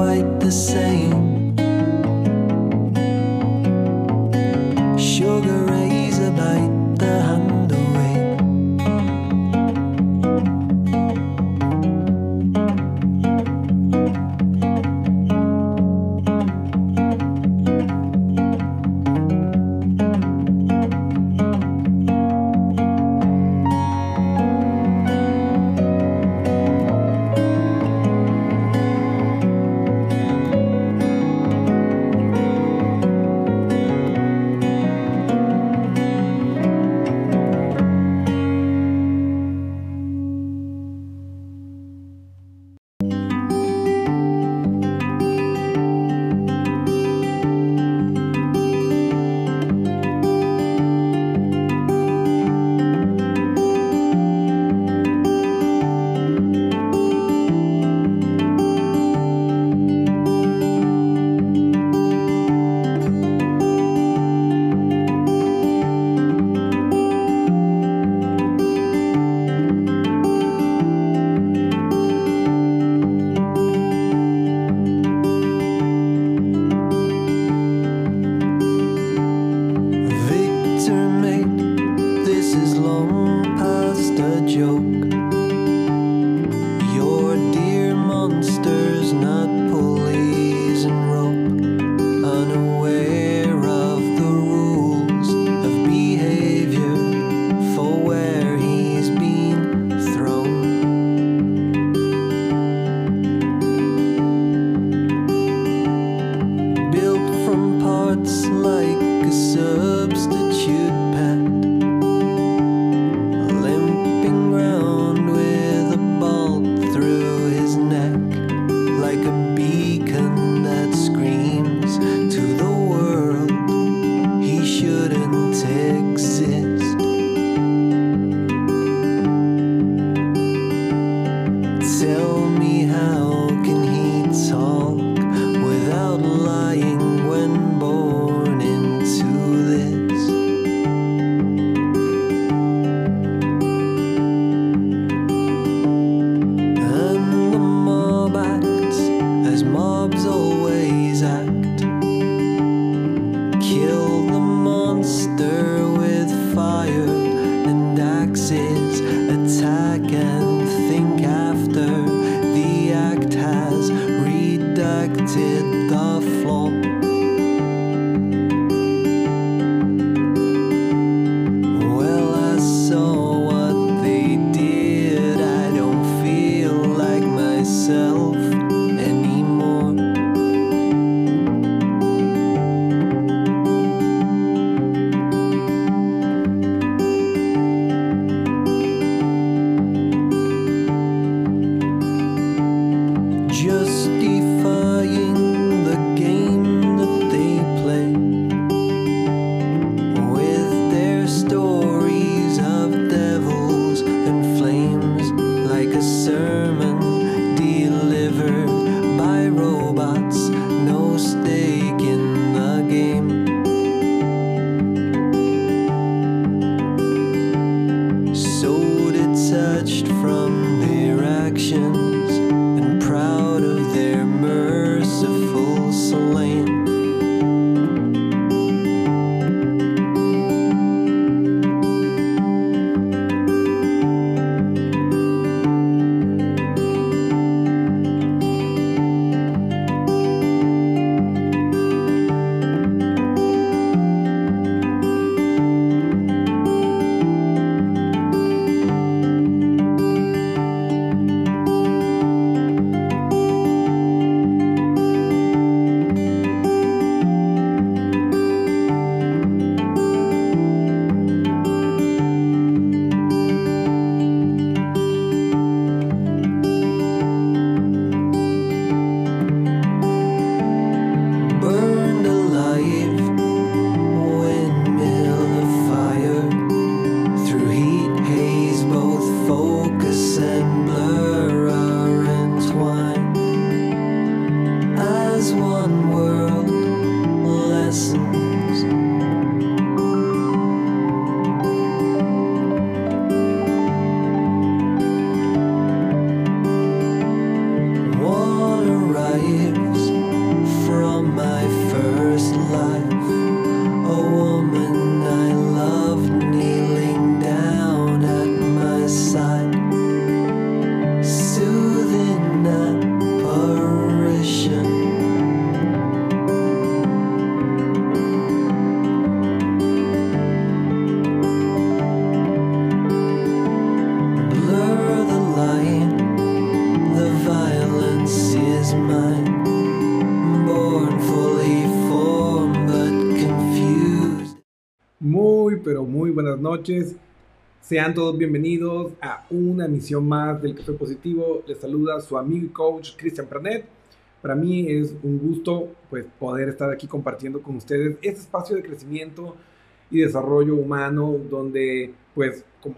quite the same. Pero muy buenas noches. Sean todos bienvenidos a una emisión más del Café Positivo. Les saluda su amigo y coach Cristian Pranet. Para mí es un gusto pues, poder estar aquí compartiendo con ustedes este espacio de crecimiento y desarrollo humano donde, pues, como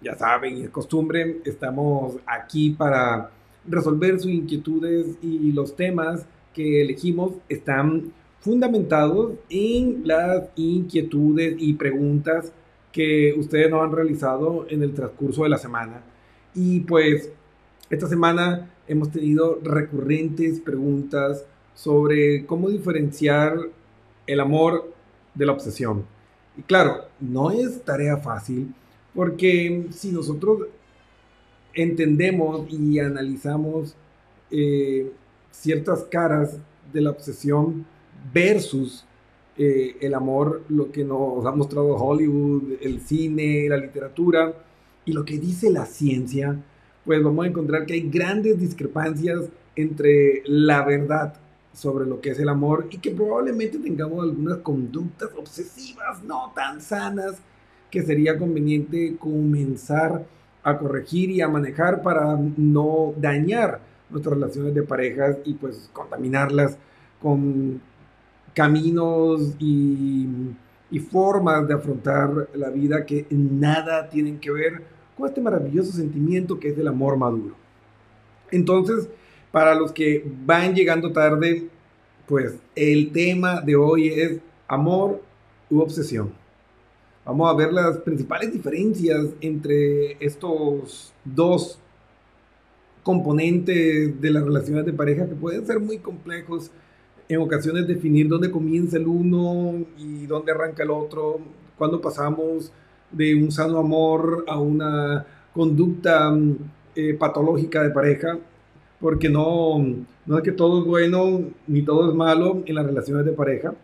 ya saben y es costumbre, estamos aquí para resolver sus inquietudes y los temas que elegimos están fundamentados en las inquietudes y preguntas que ustedes nos han realizado en el transcurso de la semana. Y pues esta semana hemos tenido recurrentes preguntas sobre cómo diferenciar el amor de la obsesión. Y claro, no es tarea fácil porque si nosotros entendemos y analizamos eh, ciertas caras de la obsesión versus eh, el amor, lo que nos ha mostrado Hollywood, el cine, la literatura y lo que dice la ciencia, pues vamos a encontrar que hay grandes discrepancias entre la verdad sobre lo que es el amor y que probablemente tengamos algunas conductas obsesivas no tan sanas que sería conveniente comenzar a corregir y a manejar para no dañar nuestras relaciones de parejas y pues contaminarlas con caminos y, formas de afrontar la vida que nada tienen que ver con este maravilloso sentimiento que es el amor maduro. Entonces, para los que van llegando tarde, pues el tema de hoy es amor u obsesión. Vamos a ver las principales diferencias entre estos dos componentes de las relaciones de pareja que pueden ser muy complejos en ocasiones definir dónde comienza el uno y dónde arranca el otro, cuando pasamos de un sano amor a una conducta eh, patológica de pareja, porque no, no es que todo es bueno ni todo es malo en las relaciones de pareja.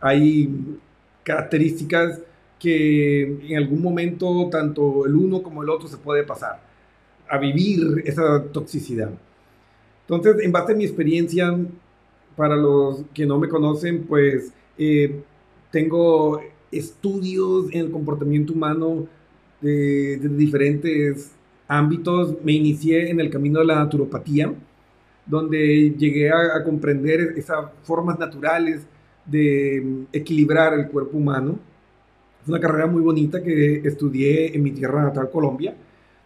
Hay características que en algún momento tanto el uno como el otro se puede pasar a vivir esa toxicidad. Entonces, en base a mi experiencia, para los que no me conocen, pues eh, tengo estudios en el comportamiento humano de, diferentes ámbitos. Me inicié en el camino de la naturopatía, donde llegué a, comprender esas formas naturales de equilibrar el cuerpo humano. Es una carrera muy bonita que estudié en mi tierra natal, Colombia,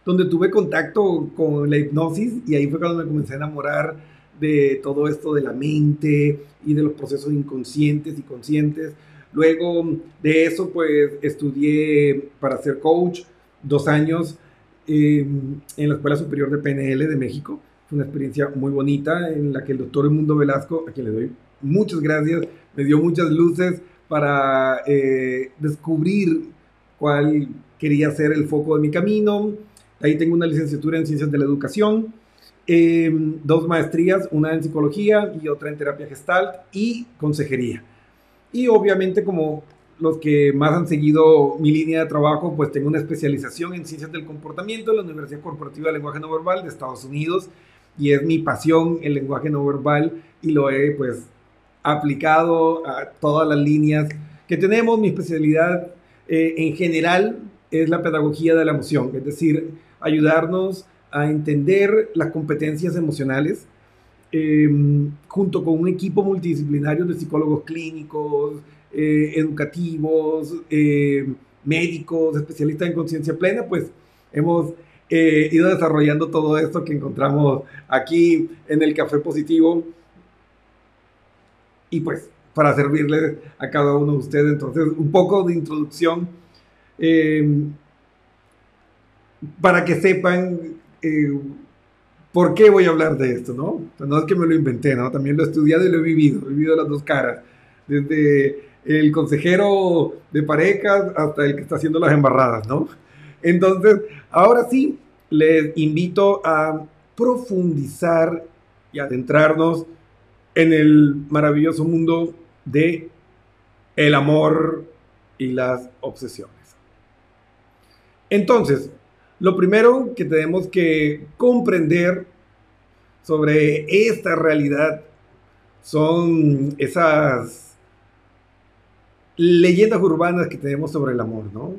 donde tuve contacto con la hipnosis y ahí fue cuando me comencé a enamorar de todo esto de la mente y de los procesos inconscientes y conscientes. Luego de eso, pues estudié para ser coach dos años em, en la Escuela Superior de PNL de México. Fue una experiencia muy bonita en la que el doctor Mundo Velasco, a quien le doy muchas gracias, me dio muchas luces para eh, descubrir cuál quería ser el foco de mi camino. Ahí tengo una licenciatura en Ciencias de la Educación Em, dos maestrías, una en psicología y otra en terapia gestalt y consejería. Y obviamente como los que más han seguido mi línea de trabajo, pues tengo una especialización en ciencias del comportamiento en la Universidad Corporativa de Lenguaje No Verbal de Estados Unidos y es mi pasión el lenguaje no verbal y lo he pues aplicado a todas las líneas que tenemos. Mi especialidad eh, en general es la pedagogía de la emoción, es decir, ayudarnos a entender las competencias emocionales em, junto con un equipo multidisciplinario de psicólogos clínicos, eh, educativos, em, médicos, especialistas en conciencia plena, pues hemos eh, ido desarrollando todo esto que encontramos aquí en el Café Positivo. Y pues para servirles a cada uno de ustedes, entonces un poco de introducción em, para que sepan eh, ¿por qué voy a hablar de esto? ¿no? no es que me lo inventé, ¿no? también lo he estudiado y lo he vivido, he vivido las dos caras, desde el consejero de parejas hasta el que está haciendo las embarradas, ¿no? Entonces, ahora sí, les invito a profundizar y adentrarnos en el maravilloso mundo de el amor y las obsesiones. Entonces, lo primero que tenemos que comprender sobre esta realidad son esas leyendas urbanas que tenemos sobre el amor, ¿no?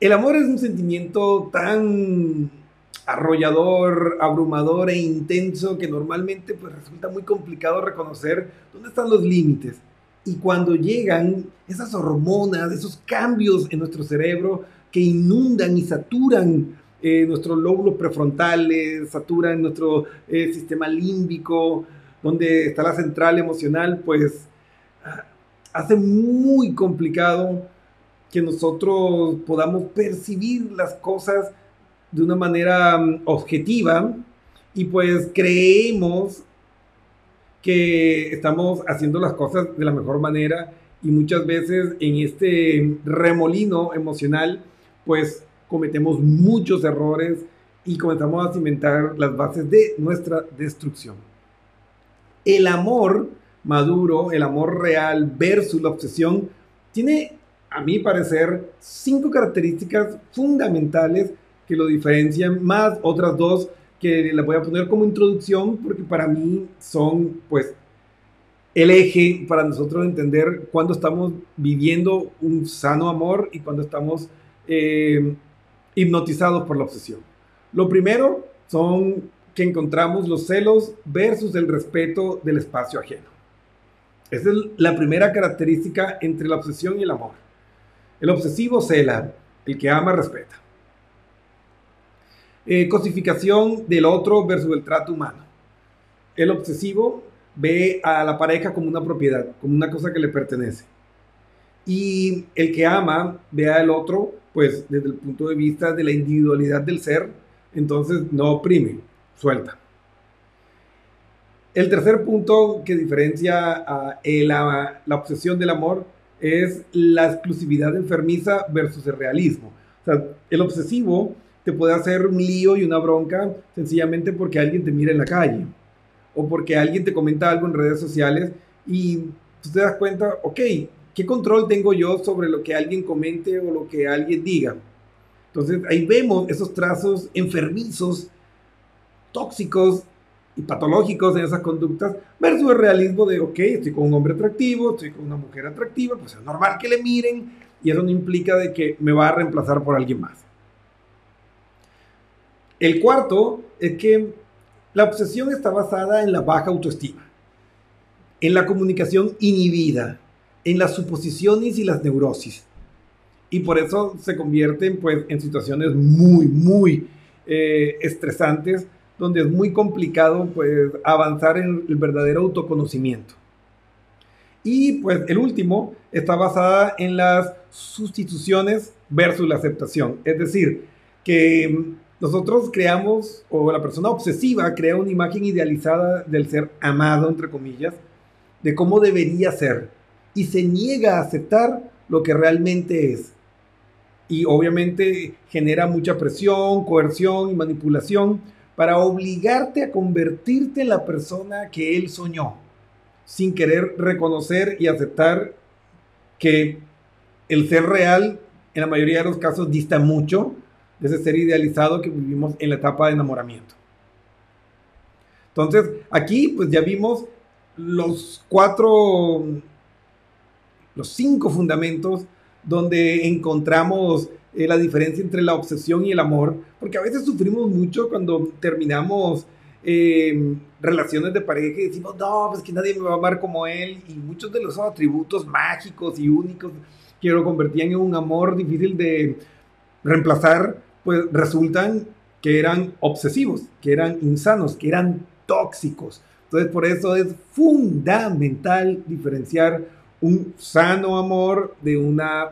El amor es un sentimiento tan arrollador, abrumador e intenso que normalmente pues resulta muy complicado reconocer dónde están los límites. Y cuando llegan esas hormonas, esos cambios en nuestro cerebro que inundan y saturan eh, nuestros lóbulos prefrontales, saturan nuestro eh, sistema límbico, donde está la central emocional, pues ah, hace muy complicado que nosotros podamos percibir las cosas de una manera mm, objetiva. Y pues creemos que estamos haciendo las cosas de la mejor manera y muchas veces en este remolino emocional pues cometemos muchos errores y comenzamos a cimentar las bases de nuestra destrucción. El amor maduro, el amor real versus la obsesión, tiene, a mi parecer, cinco características fundamentales que lo diferencian más otras dos que las voy a poner como introducción porque para mí son pues el eje para nosotros entender cuándo estamos viviendo un sano amor y cuándo estamos eh, hipnotizados por la obsesión. Lo primero son que encontramos los celos versus el respeto del espacio ajeno. Esa es la primera característica entre la obsesión y el amor. El obsesivo cela, el que ama respeta. Eh, cosificación del otro versus el trato humano. El obsesivo ve a la pareja como una propiedad, como una cosa que le pertenece. Y el que ama ve al otro, pues desde el punto de vista de la individualidad del ser, entonces no oprime, suelta. El tercer punto que diferencia a la, la obsesión del amor es la exclusividad enfermiza versus el realismo. O sea, el obsesivo te puede hacer un lío y una bronca sencillamente porque alguien te mira en la calle o porque alguien te comenta algo en redes sociales y tú te das cuenta, ok, ¿qué control tengo yo sobre lo que alguien comente o lo que alguien diga? Entonces ahí vemos esos trazos enfermizos, tóxicos y patológicos en esas conductas versus el realismo de, ok, estoy con un hombre atractivo, estoy con una mujer atractiva, pues es normal que le miren y eso no implica de que me va a reemplazar por alguien más. El cuarto es que la obsesión está basada en la baja autoestima, en la comunicación inhibida, en las suposiciones y las neurosis. Y por eso se convierten pues, en situaciones muy, muy eh, estresantes, donde es muy complicado pues, avanzar en el verdadero autoconocimiento. Y pues el último está basada en las sustituciones versus la aceptación. Es decir, que nosotros creamos, o la persona obsesiva crea una imagen idealizada del ser amado, entre comillas, de cómo debería ser, y se niega a aceptar lo que realmente es. Y obviamente genera mucha presión, coerción y manipulación para obligarte a convertirte en la persona que él soñó, sin querer reconocer y aceptar que el ser real, en la mayoría de los casos, dista mucho de ese ser idealizado que vivimos en la etapa de enamoramiento. Entonces, aquí pues ya vimos los cuatro, los cinco fundamentos donde encontramos eh, la diferencia entre la obsesión y el amor, porque a veces sufrimos mucho cuando terminamos eh, relaciones de pareja y decimos, no, pues que nadie me va a amar como él, y muchos de los atributos mágicos y únicos que lo convertían en un amor difícil de reemplazar, pues resultan que eran obsesivos, que eran insanos, que eran tóxicos. Entonces por eso es fundamental diferenciar un sano amor de una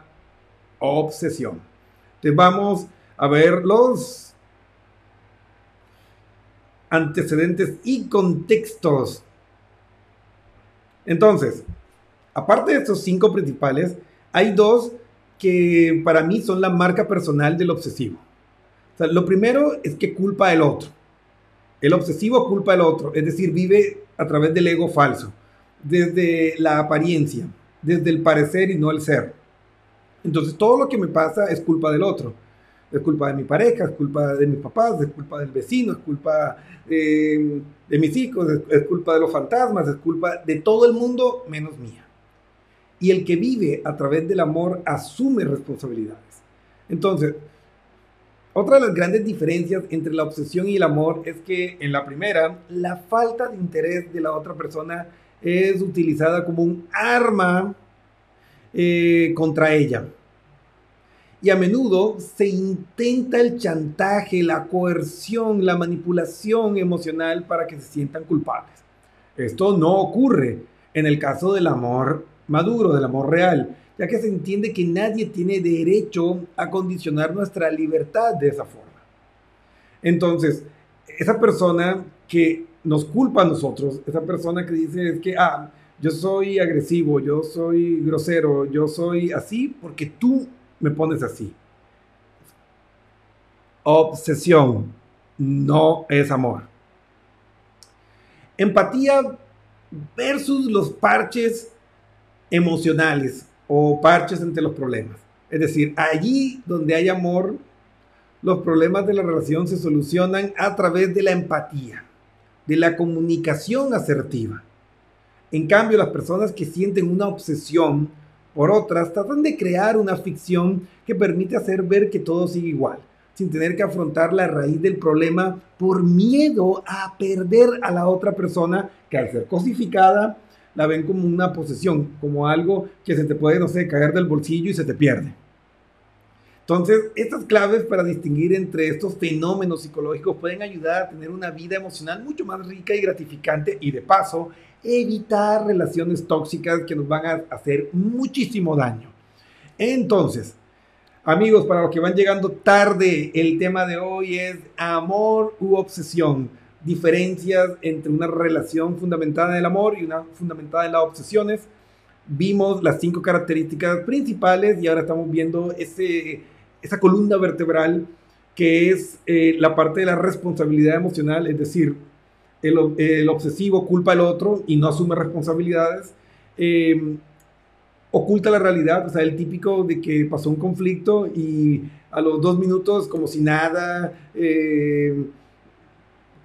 obsesión. Entonces vamos a ver los antecedentes y contextos. Entonces, aparte de estos cinco principales, hay dos que para mí son la marca personal del obsesivo lo primero es que culpa al otro. El obsesivo culpa al otro, es decir, vive a través del ego falso, desde la apariencia, desde el parecer y no el ser. Entonces todo lo que me pasa es culpa del otro. Es culpa de mi pareja, es culpa de mis papás, es culpa del vecino, es culpa eh, de mis hijos, es, es culpa de los fantasmas, es culpa de todo el mundo menos mía. Y el que vive a través del amor asume responsabilidades. Entonces, otra de las grandes diferencias entre la obsesión y el amor es que en la primera, la falta de interés de la otra persona es utilizada como un arma eh, contra ella. Y a menudo se intenta el chantaje, la coerción, la manipulación emocional para que se sientan culpables. Esto no ocurre en el caso del amor maduro, del amor real, ya que se entiende que nadie tiene derecho a condicionar nuestra libertad de esa forma. Entonces, esa persona que nos culpa a nosotros, esa persona que dice es que, ah, yo soy agresivo, yo soy grosero, yo soy así porque tú me pones así. Obsesión no es amor. Empatía versus los parches emocionales o parches entre los problemas. Es decir, allí donde hay amor, los problemas de la relación se solucionan a través de la empatía, de la comunicación asertiva. En cambio, las personas que sienten una obsesión por otras tratan de crear una ficción que permite hacer ver que todo sigue igual, sin tener que afrontar la raíz del problema por miedo a perder a la otra persona que al ser cosificada la ven como una posesión, como algo que se te puede, no sé, caer del bolsillo y se te pierde. Entonces, estas claves para distinguir entre estos fenómenos psicológicos pueden ayudar a tener una vida emocional mucho más rica y gratificante y de paso evitar relaciones tóxicas que nos van a hacer muchísimo daño. Entonces, amigos, para los que van llegando tarde, el tema de hoy es amor u obsesión diferencias entre una relación fundamentada en el amor y una fundamentada en las obsesiones. Vimos las cinco características principales y ahora estamos viendo ese, esa columna vertebral que es eh, la parte de la responsabilidad emocional, es decir, el, el, obsesivo culpa al otro y no asume responsabilidades. Eh, oculta la realidad, o sea, el típico de que pasó un conflicto y a los dos minutos como si nada, eh,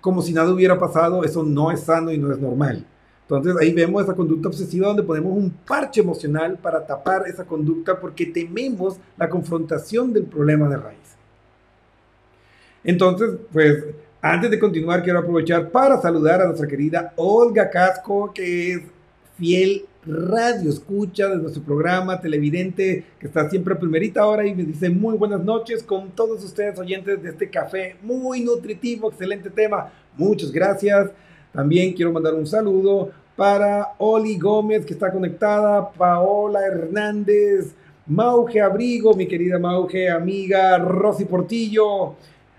como si nada hubiera pasado, eso no es sano y no es normal. Entonces ahí vemos esa conducta obsesiva donde ponemos un parche emocional para tapar esa conducta porque tememos la confrontación del problema de raíz. Entonces, pues antes de continuar quiero aprovechar para saludar a nuestra querida Olga Casco, que es fiel radio escucha de nuestro programa, televidente, que está siempre a primerita hora y me dice muy buenas noches con todos ustedes oyentes de este café, muy nutritivo, excelente tema, muchas gracias. También quiero mandar un saludo para Oli Gómez, que está conectada, Paola Hernández, Mauge Abrigo, mi querida Mauge, amiga Rosy Portillo,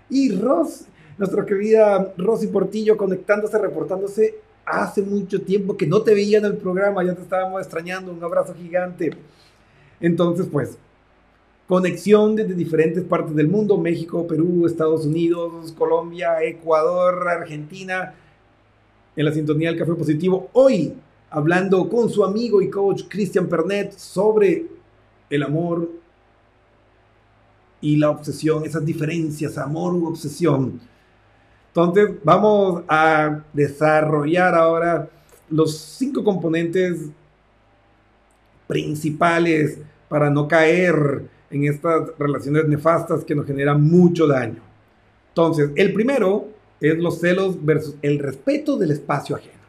y Ros, nuestra querida Rosy Portillo, conectándose, reportándose hace mucho tiempo que no te veía en el programa, ya te estábamos extrañando, un abrazo gigante. Entonces, pues, conexión desde diferentes partes del mundo, México, Perú, Estados Unidos, Colombia, Ecuador, Argentina, en la sintonía del Café Positivo. Hoy, hablando con su amigo y coach Cristian Pernet sobre el amor y la obsesión, esas diferencias, amor u obsesión. Entonces, vamos a desarrollar ahora los cinco componentes principales para no caer en estas relaciones nefastas que nos generan mucho daño. Entonces, el primero es los celos versus el respeto del espacio ajeno.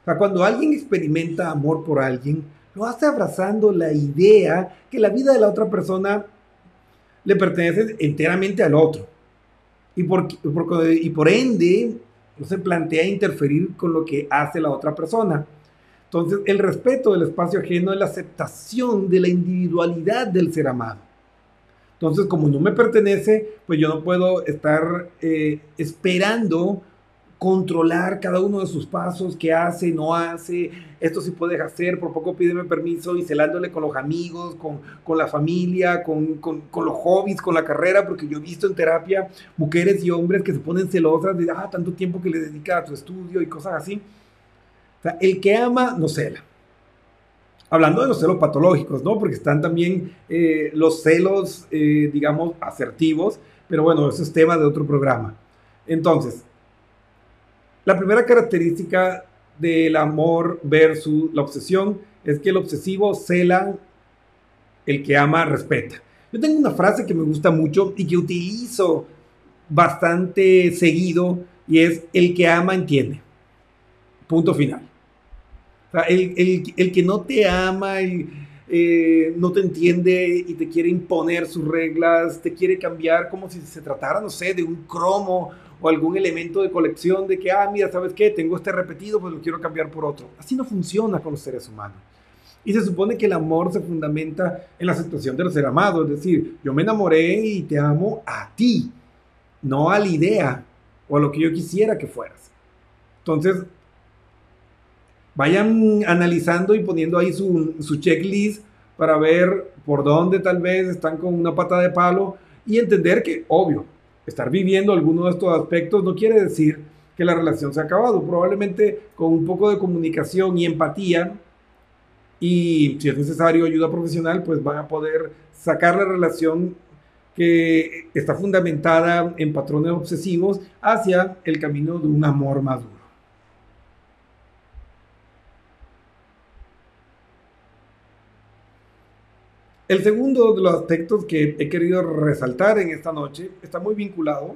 O sea, cuando alguien experimenta amor por alguien, lo hace abrazando la idea que la vida de la otra persona le pertenece enteramente al otro y por, y por ende no se plantea interferir con lo que hace la otra persona. Entonces, el respeto del espacio ajeno es la aceptación de la individualidad del ser amado. Entonces, como no me pertenece, pues yo no puedo estar eh, esperando controlar cada uno de sus pasos, qué hace, no hace, esto sí puedes hacer, por poco pídeme permiso y celándole con los amigos, con, con la familia, con, con, con, los hobbies, con la carrera, porque yo he visto en terapia mujeres y hombres que se ponen celosas de, ah, tanto tiempo que le dedica a su estudio y cosas así. El que ama no cela. Hablando de los celos patológicos, ¿no? Porque están también eh, los celos, eh, digamos, asertivos, pero bueno, eso es tema de otro programa. Entonces, la primera característica del amor versus la obsesión es que el obsesivo cela, el que ama respeta. Yo tengo una frase que me gusta mucho y que utilizo bastante seguido y es el que ama entiende. Punto final. el, que no te ama y eh, no te entiende y te quiere imponer sus reglas, te quiere cambiar como si se tratara, no sé, de un cromo o algún elemento de colección de que, ah, mira, ¿sabes qué? Tengo este repetido, pues lo quiero cambiar por otro. Así no funciona con los seres humanos. Y se supone que el amor se fundamenta en la situación de ser amado, es decir, yo me enamoré y te amo a ti, no a la idea o a lo que yo quisiera que fueras. Entonces, vayan analizando y poniendo ahí su, su checklist para ver por dónde tal vez están con una pata de palo y entender que, obvio, estar viviendo alguno de estos aspectos no quiere decir que la relación se ha acabado. Probablemente con un poco de comunicación y empatía y si es necesario ayuda profesional, pues van a poder sacar la relación que está fundamentada en patrones obsesivos hacia el camino de un amor maduro. El segundo de los aspectos que he querido resaltar en esta noche está muy vinculado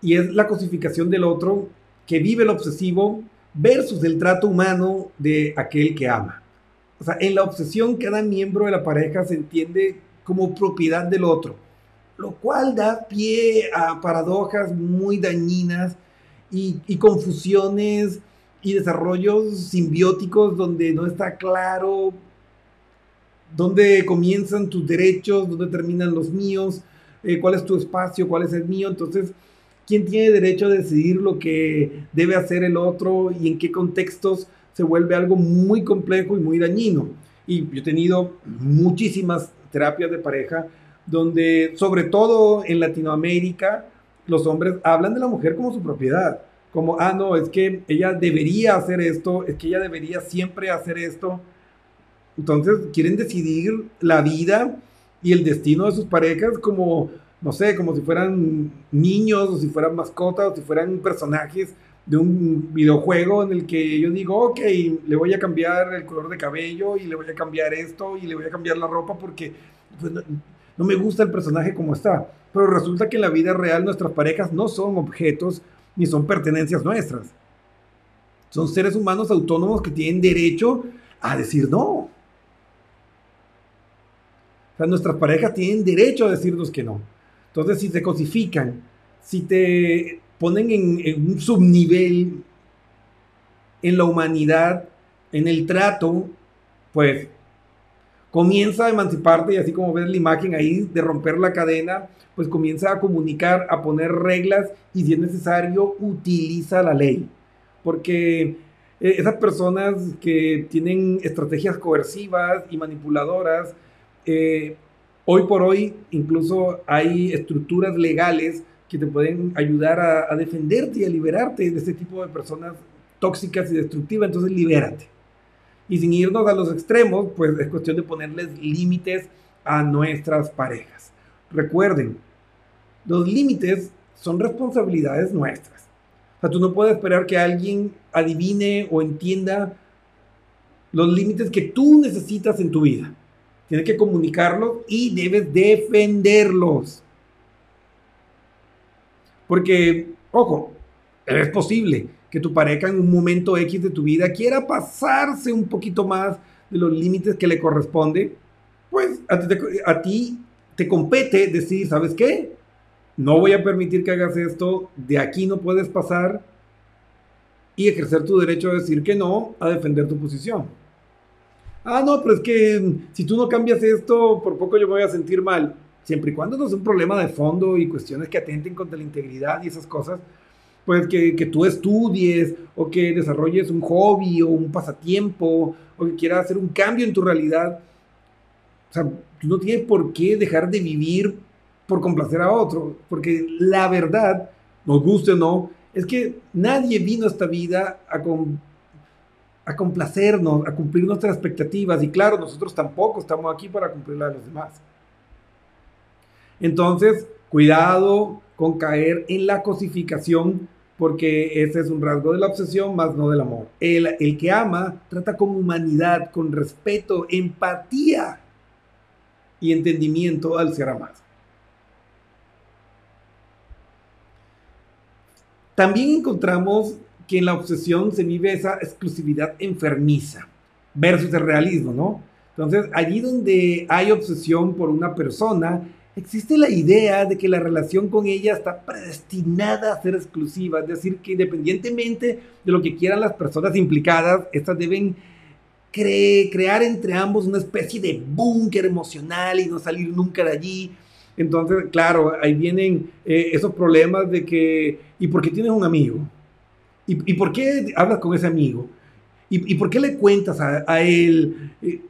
y es la cosificación del otro que vive el obsesivo versus el trato humano de aquel que ama. O sea, en la obsesión cada miembro de la pareja se entiende como propiedad del otro, lo cual da pie a paradojas muy dañinas y, y confusiones y desarrollos simbióticos donde no está claro dónde comienzan tus derechos, dónde terminan los míos, eh, cuál es tu espacio, cuál es el mío. Entonces, ¿quién tiene derecho a decidir lo que debe hacer el otro y en qué contextos se vuelve algo muy complejo y muy dañino? Y yo he tenido muchísimas terapias de pareja donde, sobre todo en Latinoamérica, los hombres hablan de la mujer como su propiedad. Como, ah, no, es que ella debería hacer esto, es que ella debería siempre hacer esto. Entonces quieren decidir la vida y el destino de sus parejas como, no sé, como si fueran niños o si fueran mascotas o si fueran personajes de un videojuego en el que yo digo, ok, le voy a cambiar el color de cabello y le voy a cambiar esto y le voy a cambiar la ropa porque pues, no, no me gusta el personaje como está. Pero resulta que en la vida real nuestras parejas no son objetos ni son pertenencias nuestras. Son seres humanos autónomos que tienen derecho a decir no sea, nuestras parejas tienen derecho a decirnos que no. Entonces, si te cosifican, si te ponen en, un subnivel en la humanidad, en el trato, pues comienza a emanciparte y así como ves la imagen ahí de romper la cadena, pues comienza a comunicar, a poner reglas y si es necesario utiliza la ley. Porque eh, esas personas que tienen estrategias coercivas y manipuladoras, hoy por hoy incluso hay estructuras legales que te pueden ayudar a, defenderte y a liberarte de este tipo de personas tóxicas y destructivas, entonces libérate. Y sin irnos a los extremos, pues es cuestión de ponerles límites a nuestras parejas. Recuerden, los límites son responsabilidades nuestras. O sea, tú no puedes esperar que alguien adivine o entienda los límites que tú necesitas en tu vida. Tienes que comunicarlos y debes defenderlos. Porque, ojo, es posible que tu pareja en un momento X de tu vida quiera pasarse un poquito más de los límites que le corresponde. Pues a ti, te, a ti te compete decir, ¿sabes qué? No voy a permitir que hagas esto, de aquí no puedes pasar y ejercer tu derecho a decir que no, a defender tu posición ah, no, pero es que si tú no cambias esto, por poco yo me voy a sentir mal. Siempre y cuando no es un problema de fondo y cuestiones que atenten contra la integridad y esas cosas, pues que, que, tú estudies o que desarrolles un hobby o un pasatiempo o que quieras hacer un cambio en tu realidad. O sea, tú no tienes por qué dejar de vivir por complacer a otro, porque la verdad, nos guste o no, es que nadie vino a esta vida a, a complacernos, a cumplir nuestras expectativas. Y claro, nosotros tampoco estamos aquí para cumplir las de los demás. Entonces, cuidado con caer en la cosificación, porque ese es un rasgo de la obsesión, más no del amor. El, el que ama trata con humanidad, con respeto, empatía y entendimiento al ser amado. También encontramos que en la obsesión se vive esa exclusividad enfermiza versus el realismo, ¿no? Entonces, allí donde hay obsesión por una persona, existe la idea de que la relación con ella está predestinada a ser exclusiva, es decir, que independientemente de lo que quieran las personas implicadas, estas deben crear entre ambos una especie de búnker emocional y no salir nunca de allí. Entonces, claro, ahí vienen eh, esos problemas de que, ¿y por qué tienes un amigo? ¿Y, por qué hablas con ese amigo? ¿Y, por qué le cuentas a, él? Eh,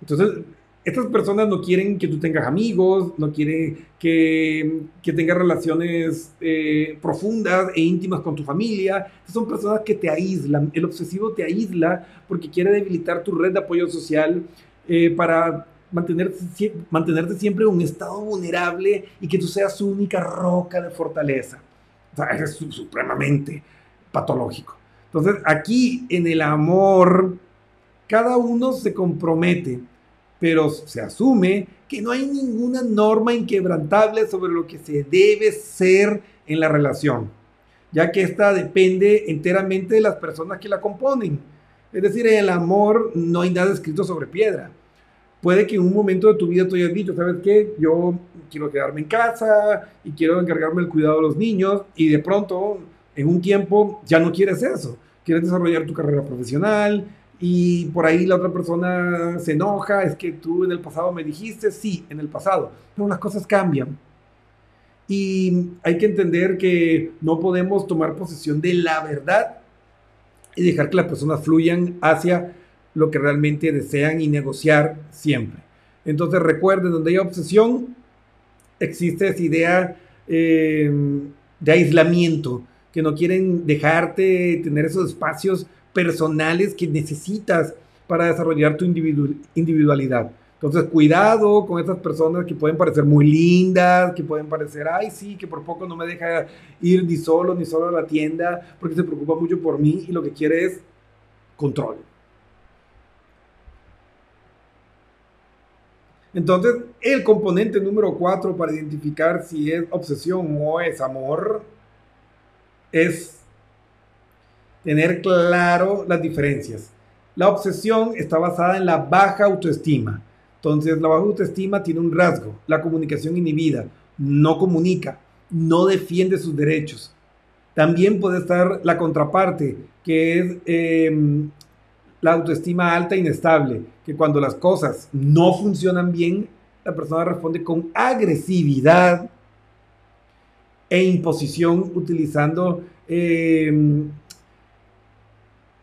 entonces, estas personas no quieren que tú tengas amigos, no quieren que, que tengas relaciones eh, profundas e íntimas con tu familia. son personas que te aíslan. El obsesivo te aísla porque quiere debilitar tu red de apoyo social eh, para mantenerte, mantenerte siempre en un estado vulnerable y que tú seas su única roca de fortaleza. O sea, eres supremamente patológico. Entonces, aquí en el amor, cada uno se compromete, pero se asume que no hay ninguna norma inquebrantable sobre lo que se debe ser en la relación, ya que esta depende enteramente de las personas que la componen. Es decir, en el amor no hay nada escrito sobre piedra. Puede que en un momento de tu vida tú hayas dicho, ¿sabes qué? Yo quiero quedarme en casa y quiero encargarme del cuidado de los niños y de pronto en un tiempo ya no quieres eso, quieres desarrollar tu carrera profesional y por ahí la otra persona se enoja, es que tú en el pasado me dijiste, sí, en el pasado, pero las cosas cambian. Y hay que entender que no podemos tomar posesión de la verdad y dejar que las personas fluyan hacia lo que realmente desean y negociar siempre. Entonces recuerden, donde hay obsesión, existe esa idea eh, de aislamiento, que no quieren dejarte tener esos espacios personales que necesitas para desarrollar tu individualidad. Entonces, cuidado con esas personas que pueden parecer muy lindas, que pueden parecer, ay, sí, que por poco no me deja ir ni solo, ni solo a la tienda, porque se preocupa mucho por mí y lo que quiere es control. Entonces, el componente número cuatro para identificar si es obsesión o es amor es tener claro las diferencias. La obsesión está basada en la baja autoestima. Entonces, la baja autoestima tiene un rasgo, la comunicación inhibida, no comunica, no defiende sus derechos. También puede estar la contraparte, que es em, la autoestima alta e inestable, que cuando las cosas no funcionan bien, la persona responde con agresividad, e imposición utilizando em,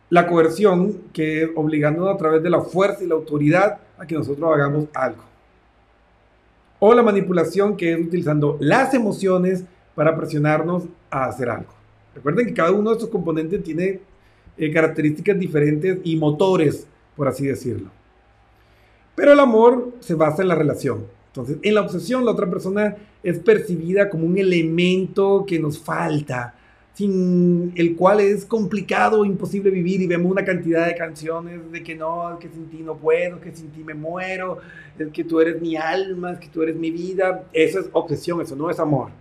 la coerción, que es obligándonos a través de la fuerza y la autoridad a que nosotros hagamos algo. O la manipulación, que es utilizando las emociones para presionarnos a hacer algo. Recuerden que cada uno de estos componentes tiene eh, características diferentes y motores, por así decirlo. Pero el amor se basa en la relación. Entonces, en la obsesión, la otra persona es percibida como un elemento que nos falta, sin el cual es complicado, imposible vivir y vemos una cantidad de canciones de que no, que sin ti no puedo, que sin ti me muero, es que tú eres mi alma, es que tú eres mi vida. Eso es obsesión, eso no es amor.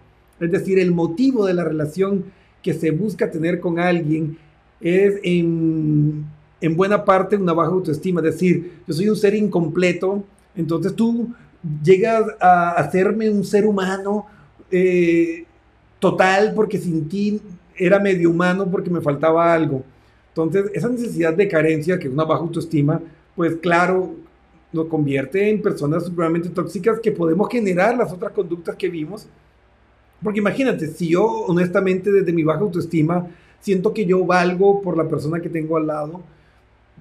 Es decir, el motivo de la relación que se busca tener con alguien es en, en buena parte una baja autoestima, es decir, yo soy un ser incompleto, entonces tú llegas a hacerme un ser humano eh, total porque sin ti era medio humano porque me faltaba algo. Entonces, esa necesidad de carencia, que es una baja autoestima, pues claro, nos convierte en personas supremamente tóxicas que podemos generar las otras conductas que vimos. Porque imagínate, si yo honestamente desde mi baja autoestima siento que yo valgo por la persona que tengo al lado,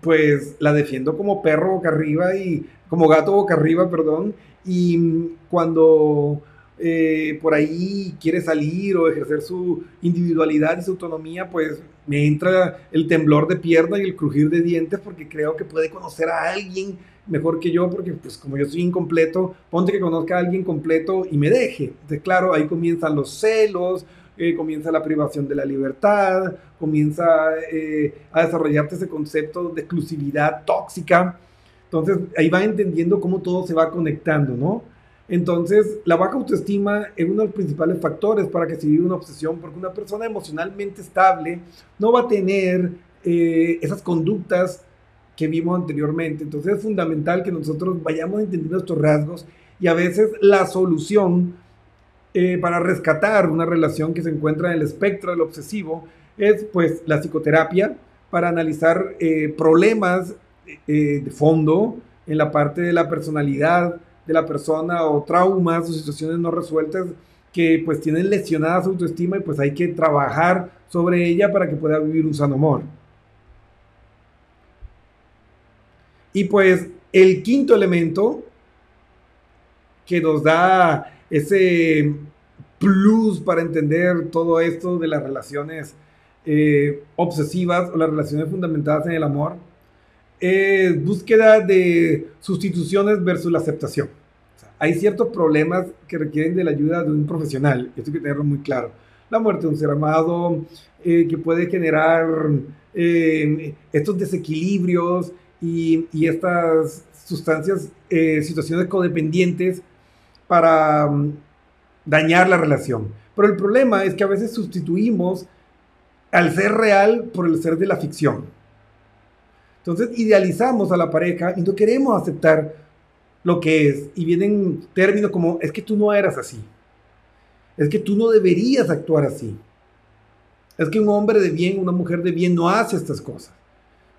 pues la defiendo como perro boca arriba y como gato boca arriba, perdón, y cuando eh, por ahí quiere salir o ejercer su individualidad y su autonomía, pues me entra el temblor de pierna y el crujir de dientes porque creo que puede conocer a alguien mejor que yo, porque pues como yo soy incompleto, ponte que conozca a alguien completo y me deje. Entonces, claro, ahí comienzan los celos, eh, comienza la privación de la libertad, comienza eh, a desarrollarte ese concepto de exclusividad tóxica. Entonces, ahí va entendiendo cómo todo se va conectando, ¿no? Entonces, la baja autoestima es uno de los principales factores para que se viva una obsesión, porque una persona emocionalmente estable no va a tener eh, esas conductas que vimos anteriormente. Entonces, es fundamental que nosotros vayamos entendiendo estos rasgos y a veces la solución eh, para rescatar una relación que se encuentra en el espectro del obsesivo es pues la psicoterapia para analizar eh, problemas de fondo en la parte de la personalidad, de la persona o traumas o situaciones no resueltas que pues tienen lesionada su autoestima y pues hay que trabajar sobre ella para que pueda vivir un sano amor. Y pues el quinto elemento que nos da ese plus para entender todo esto de las relaciones eh, obsesivas o las relaciones fundamentadas en el amor es búsqueda de sustituciones versus la aceptación. hay ciertos problemas que requieren de la ayuda de un profesional, esto hay que tenerlo muy claro. La muerte de un ser amado, eh, que puede generar eh, estos desequilibrios y, estas sustancias, eh, situaciones codependientes para um, dañar la relación. Pero el problema es que a veces sustituimos al ser real por el ser de la ficción. Entonces idealizamos a la pareja y no queremos aceptar lo que es. Y vienen términos como, es que tú no eras así. Es que tú no deberías actuar así. Es que un hombre de bien, una mujer de bien no hace estas cosas.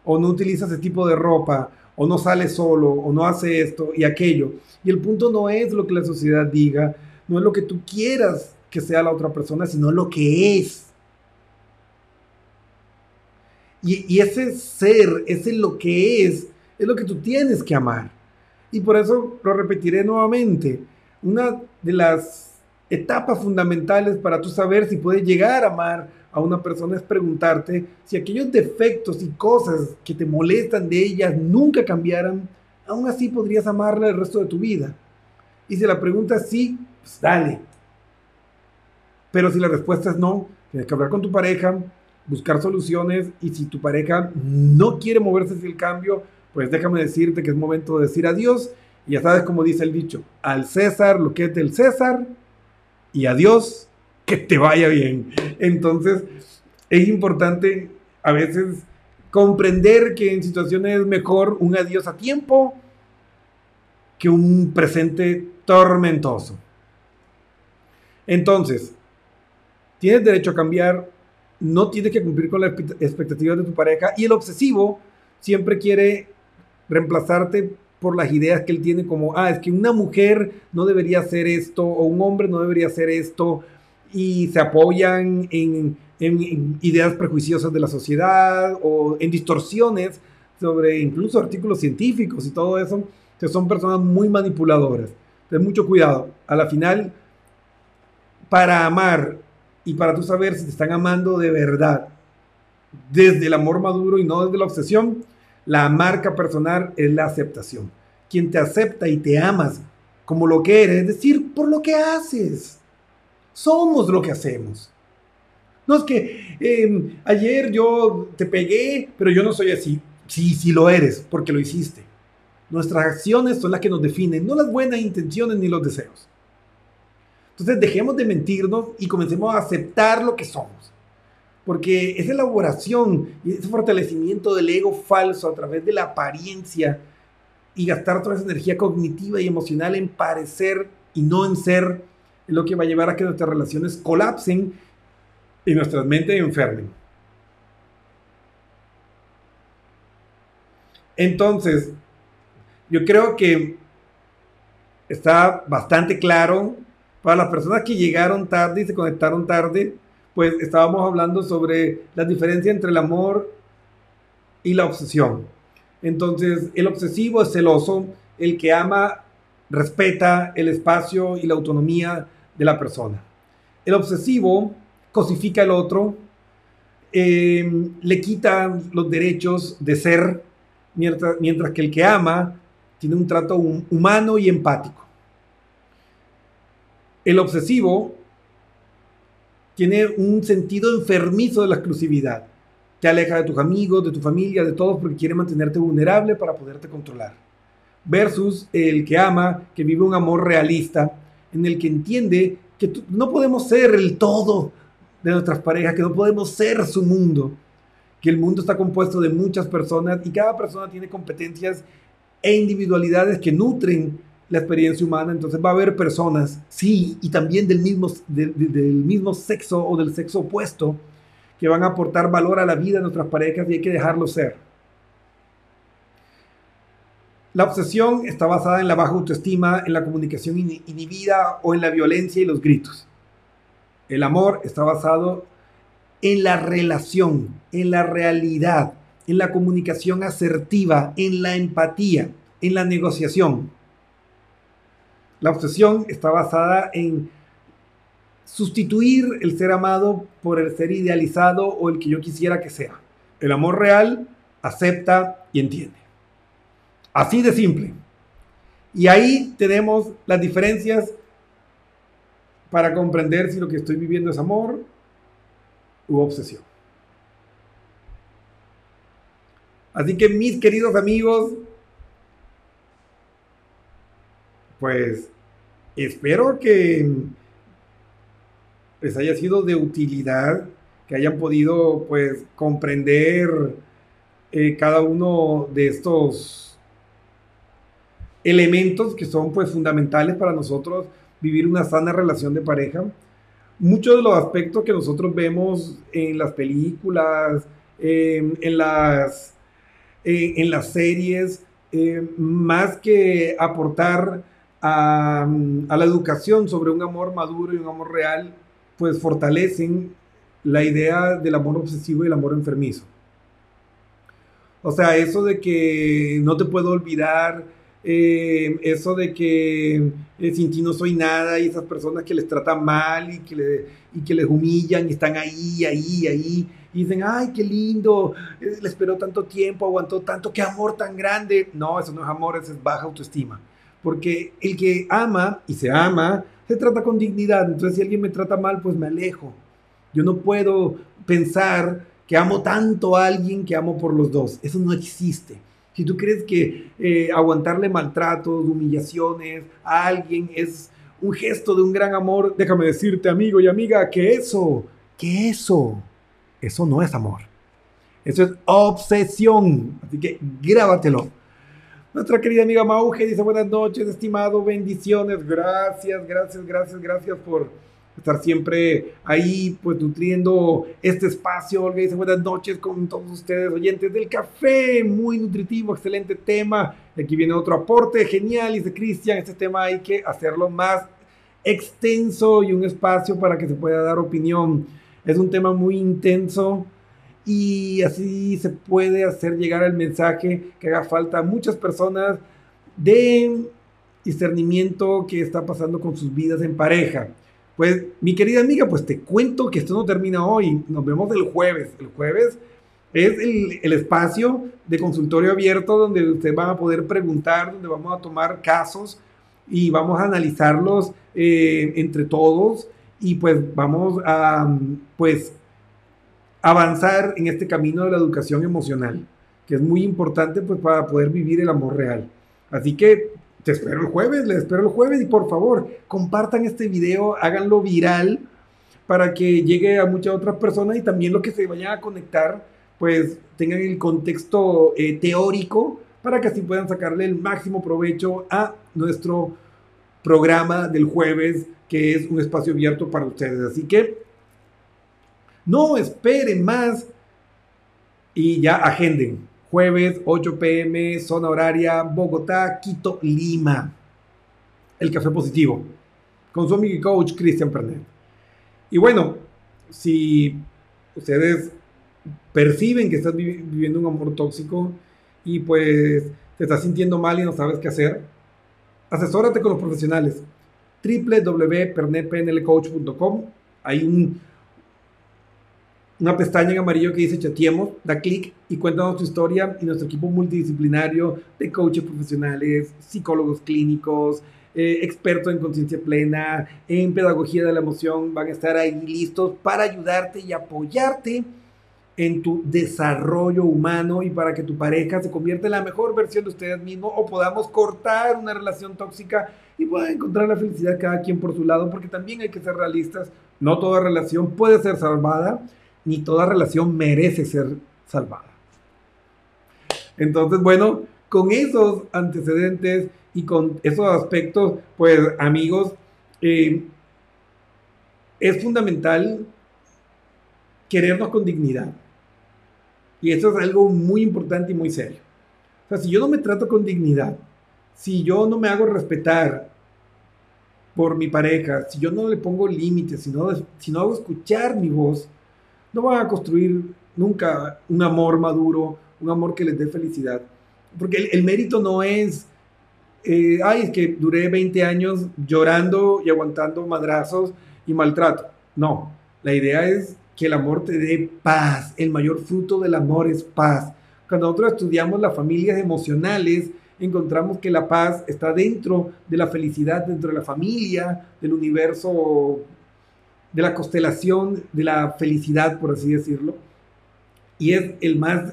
O no utiliza ese tipo de ropa, o no sale solo, o no hace esto y aquello. Y el punto no es lo que la sociedad diga, no es lo que tú quieras que sea la otra persona, sino lo que es. Y, ese ser, ese lo que es, es lo que tú tienes que amar. Y por eso lo repetiré nuevamente. Una de las etapas fundamentales para tú saber si puedes llegar a amar a una persona es preguntarte si aquellos defectos y cosas que te molestan de ellas nunca cambiaran, aún así podrías amarla el resto de tu vida. Y si la pregunta es sí, pues dale. Pero si la respuesta es no, tienes que hablar con tu pareja, buscar soluciones y si tu pareja no quiere moverse hacia el cambio, pues déjame decirte que es momento de decir adiós. Y ya sabes como dice el dicho, al César lo que es del César y adiós, que te vaya bien. Entonces, es importante a veces comprender que en situaciones es mejor un adiós a tiempo que un presente tormentoso. Entonces, tienes derecho a cambiar, no tienes que cumplir con las expectativas de tu pareja y el obsesivo siempre quiere reemplazarte por las ideas que él tiene como, ah, es que una mujer no debería hacer esto o un hombre no debería hacer esto y se apoyan en, en ideas prejuiciosas de la sociedad o en distorsiones sobre incluso artículos científicos y todo eso, que son personas muy manipuladoras. Entonces, mucho cuidado. A la final, para amar y para tú saber si te están amando de verdad, desde el amor maduro y no desde la obsesión, la marca personal es la aceptación. Quien te acepta y te amas como lo que eres, es decir, por lo que haces. Somos lo que hacemos. No es que em, ayer yo te pegué, pero yo no soy así. Sí, sí lo eres, porque lo hiciste. Nuestras acciones son las que nos definen, no las buenas intenciones ni los deseos. Entonces dejemos de mentirnos y comencemos a aceptar lo que somos. Porque esa elaboración y ese fortalecimiento del ego falso a través de la apariencia y gastar toda esa energía cognitiva y emocional en parecer y no en ser es lo que va a llevar a que nuestras relaciones colapsen y nuestras mentes enfermen. Entonces, yo creo que está bastante claro para las personas que llegaron tarde y se conectaron tarde, pues estábamos hablando sobre la diferencia entre el amor y la obsesión. Entonces, el obsesivo es celoso, el que ama respeta el espacio y la autonomía de la persona. El obsesivo cosifica al otro, eh, le quita los derechos de ser, mientras que el que ama tiene un trato humano y empático. El obsesivo tiene un sentido enfermizo de la exclusividad. Te aleja de tus amigos, de tu familia, de todos, porque quiere mantenerte vulnerable para poderte controlar. Versus el que ama, que vive un amor realista, en el que entiende que no podemos ser el todo de nuestras parejas, que no podemos ser su mundo, que el mundo está compuesto de muchas personas y cada persona tiene competencias e individualidades que nutren la experiencia humana, entonces va a haber personas, sí, y también del mismo, del mismo sexo o del sexo opuesto, que van a aportar valor a la vida de nuestras parejas y hay que dejarlo ser. La obsesión está basada en la baja autoestima, en la comunicación inhibida o en la violencia y los gritos. El amor está basado en la relación, en la realidad, en la comunicación asertiva, en la empatía, en la negociación. La obsesión está basada en sustituir el ser amado por el ser idealizado o el que yo quisiera que sea. El amor real acepta y entiende. Así de simple. Y ahí tenemos las diferencias para comprender si lo que estoy viviendo es amor u obsesión. Así que mis queridos amigos, pues espero que les haya sido de utilidad, que hayan podido pues comprender eh, cada uno de estos elementos que son pues fundamentales para nosotros vivir una sana relación de pareja. Muchos de los aspectos que nosotros vemos en las películas, en, las, en las series, eh, más que aportar a, la educación sobre un amor maduro y un amor real, pues fortalecen la idea del amor obsesivo y el amor enfermizo. O sea, eso de que no te puedo olvidar, eh, eso de que eh, sin ti no soy nada y esas personas que les tratan mal y que, y que les humillan y están ahí, ahí, ahí y dicen, ay, qué lindo, eh, le esperó tanto tiempo, aguantó tanto, qué amor tan grande. No, eso no es amor, eso es baja autoestima. Porque el que ama y se ama, se trata con dignidad. Entonces, si alguien me trata mal, pues me alejo. Yo no puedo pensar que amo tanto a alguien que amo por los dos. Eso no existe. Si tú crees que eh, aguantarle maltratos, humillaciones a alguien es un gesto de un gran amor, déjame decirte, amigo y amiga, que eso, que eso, eso no es amor. Eso es obsesión. Así que grábatelo. Nuestra querida amiga Mauge dice buenas noches, estimado, bendiciones, gracias, gracias, gracias, gracias por estar siempre ahí, pues nutriendo este espacio. Olga dice buenas noches con todos ustedes, oyentes del café, muy nutritivo, excelente tema. Aquí viene otro aporte, genial, dice Cristian, este tema hay que hacerlo más extenso y un espacio para que se pueda dar opinión. Es un tema muy intenso y así se puede hacer llegar el mensaje que haga falta a muchas personas de discernimiento que está pasando con sus vidas en pareja. Pues mi querida amiga, pues te cuento que esto no termina hoy, nos vemos el jueves. El jueves es el, espacio de consultorio abierto donde ustedes van a poder preguntar, donde vamos a tomar casos y vamos a analizarlos eh, entre todos y pues vamos a pues avanzar en este camino de la educación emocional, que es muy importante pues para poder vivir el amor real. Así que te espero el jueves, les espero el jueves y por favor compartan este video, háganlo viral para que llegue a muchas otras personas y también los que se vayan a conectar pues tengan el contexto eh, teórico para que así puedan sacarle el máximo provecho a nuestro programa del jueves que es un espacio abierto para ustedes. Así que no esperen más y ya agenden. Jueves, 8 pm, zona horaria, Bogotá, Quito, Lima. El café positivo. Con su amigo y coach Cristian Pernet. Y bueno, si ustedes perciben que estás viviendo un amor tóxico y pues te estás sintiendo mal y no sabes qué hacer, asesórate con los profesionales. www.pernetpnlcoach.com Hay un una pestaña en amarillo que dice chateemos, da clic y cuéntanos tu historia y nuestro equipo multidisciplinario de coaches profesionales, psicólogos clínicos, eh, expertos en conciencia plena, en pedagogía de la emoción, van a estar ahí listos para ayudarte y apoyarte en tu desarrollo humano y para que tu pareja se convierta en la mejor versión de ustedes mismos o podamos cortar una relación tóxica y puedan encontrar la felicidad cada quien por su lado, porque también hay que ser realistas, no toda relación puede ser salvada, ni toda relación merece ser salvada. Entonces, bueno, con esos antecedentes y con esos aspectos, pues amigos, eh, es fundamental querernos con dignidad. Y eso es algo muy importante y muy serio. O sea, si yo no me trato con dignidad, si yo no me hago respetar por mi pareja, si yo no le pongo límites, si no, si no hago escuchar mi voz, no van a construir nunca un amor maduro, un amor que les dé felicidad. Porque el, mérito no es, eh, ay, es que duré 20 años llorando y aguantando madrazos y maltrato. No, la idea es que el amor te dé paz. El mayor fruto del amor es paz. Cuando nosotros estudiamos las familias emocionales, encontramos que la paz está dentro de la felicidad, dentro de la familia, del universo de la constelación de la felicidad, por así decirlo, y es el más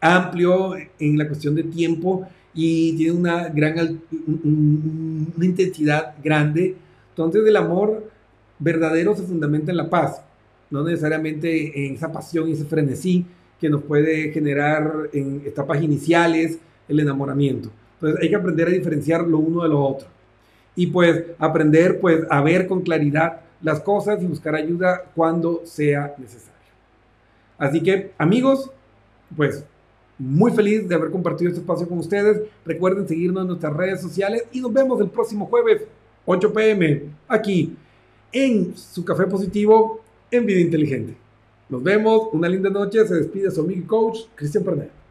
amplio en la cuestión de tiempo y tiene una gran una intensidad grande. Entonces el amor verdadero se fundamenta en la paz, no necesariamente en esa pasión y ese frenesí que nos puede generar en etapas iniciales el enamoramiento. Entonces hay que aprender a diferenciar lo uno de lo otro. Y pues aprender pues a ver con claridad las cosas y buscar ayuda cuando sea necesario. Así que, amigos, pues muy feliz de haber compartido este espacio con ustedes. Recuerden seguirnos en nuestras redes sociales y nos vemos el próximo jueves, 8 pm, aquí en su café positivo en Vida Inteligente. Nos vemos, una linda noche, se despide su amigo y coach Cristian Pernet.